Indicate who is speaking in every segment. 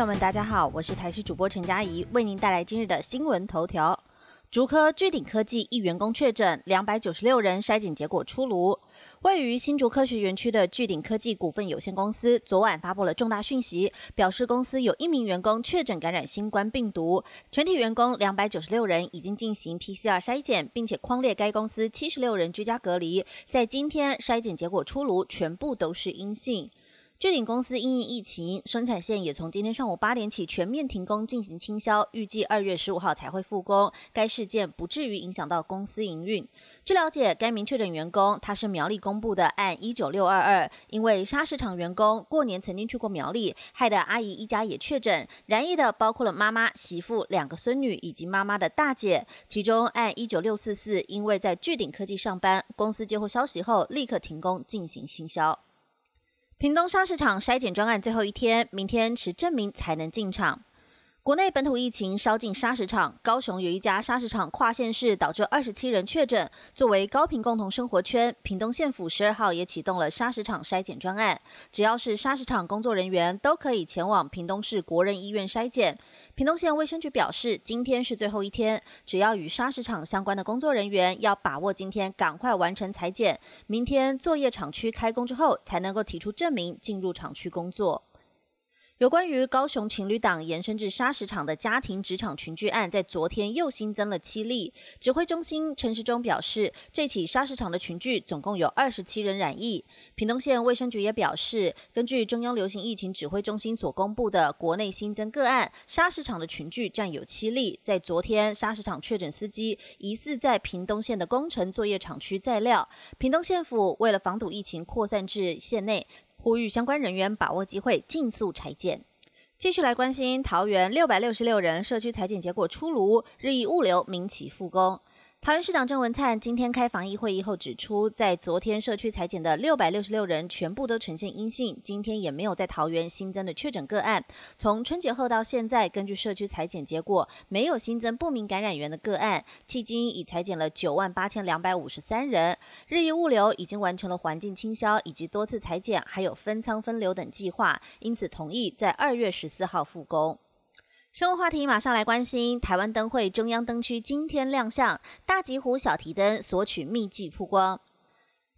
Speaker 1: 朋友们，大家好，我是台视主播陈佳怡，为您带来今日的新闻头条。竹科巨鼎科技一员工确诊，两百九十六人筛检结果出炉。位于新竹科学园区的巨鼎科技股份有限公司昨晚发布了重大讯息，表示公司有一名员工确诊感染新冠病毒，全体员工两百九十六人已经进行 PCR 筛检，并且框列该公司七十六人居家隔离，在今天筛检结果出炉，全部都是阴性。巨鼎公司因应疫情，生产线也从今天上午八点起全面停工进行清销，预计二月十五号才会复工。该事件不至于影响到公司营运。据了解，该名确诊员工他是苗栗公布的案一九六二二，因为砂石厂员工过年曾经去过苗栗，害得阿姨一家也确诊。染疫的包括了妈妈、媳妇、两个孙女以及妈妈的大姐。其中案一九六四四，因为在巨鼎科技上班，公司接获消息后立刻停工进行清销。屏东砂石场筛检专案最后一天，明天持证明才能进场。国内本土疫情烧进砂石场，高雄有一家砂石场跨县市导致二十七人确诊。作为高频共同生活圈，屏东县府十二号也启动了砂石场筛检专案，只要是砂石场工作人员都可以前往屏东市国人医院筛检。屏东县卫生局表示，今天是最后一天，只要与砂石场相关的工作人员要把握今天赶快完成裁剪，明天作业厂区开工之后才能够提出证明进入厂区工作。有关于高雄情侣档延伸至砂石场的家庭职场群聚案，在昨天又新增了七例。指挥中心陈时中表示，这起砂石场的群聚总共有二十七人染疫。屏东县卫生局也表示，根据中央流行疫情指挥中心所公布的国内新增个案，砂石场的群聚占有七例。在昨天，砂石场确诊司机疑似在屏东县的工程作业厂区载料。屏东县府为了防堵疫情扩散至县内。呼吁相关人员把握机会，尽速裁剪。继续来关心桃园六百六十六人社区裁剪结果出炉，日益物流民企复工。桃园市长郑文灿今天开防疫会议后指出，在昨天社区裁剪的六百六十六人全部都呈现阴性，今天也没有在桃园新增的确诊个案。从春节后到现在，根据社区裁剪结果，没有新增不明感染源的个案。迄今已裁剪了九万八千两百五十三人，日益物流已经完成了环境清消以及多次裁剪，还有分仓分流等计划，因此同意在二月十四号复工。生活话题马上来关心，台湾灯会中央灯区今天亮相，大吉湖小提灯索取秘技曝光。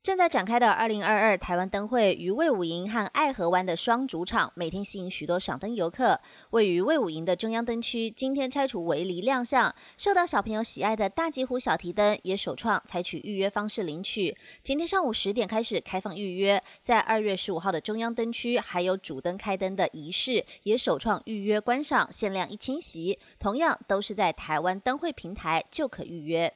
Speaker 1: 正在展开的二零二二台湾灯会于魏武营和爱河湾的双主场，每天吸引许多赏灯游客。位于魏武营的中央灯区，今天拆除围篱亮相，受到小朋友喜爱的大吉湖小提灯也首创采取预约方式领取。今天上午十点开始开放预约，在二月十五号的中央灯区还有主灯开灯的仪式，也首创预约观赏，限量一千席，同样都是在台湾灯会平台就可预约。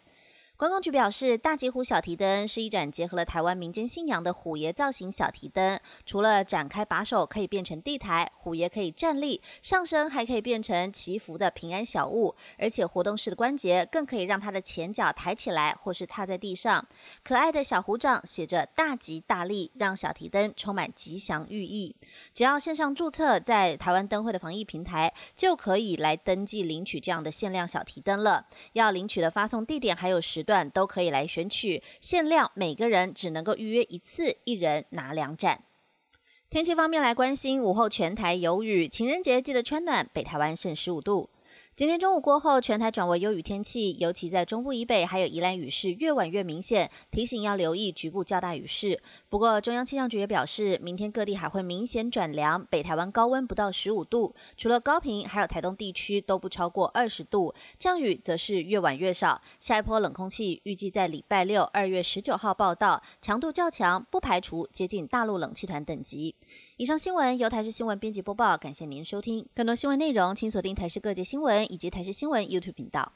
Speaker 1: 观光局表示，大吉湖小提灯是一盏结合了台湾民间信仰的虎爷造型小提灯。除了展开把手可以变成地台，虎爷可以站立上身，还可以变成祈福的平安小物。而且活动式的关节更可以让它的前脚抬起来，或是踏在地上。可爱的小虎掌写着“大吉大利”，让小提灯充满吉祥寓意。只要线上注册在台湾灯会的防疫平台，就可以来登记领取这样的限量小提灯了。要领取的发送地点还有时。段都可以来选取，限量每个人只能够预约一次，一人拿两盏。天气方面来关心，午后全台有雨，情人节记得穿暖，北台湾剩十五度。今天中午过后，全台转为有雨天气，尤其在中部以北还有宜兰雨势越晚越明显，提醒要留意局部较大雨势。不过，中央气象局也表示，明天各地还会明显转凉，北台湾高温不到十五度，除了高平还有台东地区都不超过二十度，降雨则是越晚越少。下一波冷空气预计在礼拜六二月十九号报道，强度较强，不排除接近大陆冷气团等级。以上新闻由台视新闻编辑播报，感谢您收听。更多新闻内容，请锁定台视各界新闻以及台视新闻 YouTube 频道。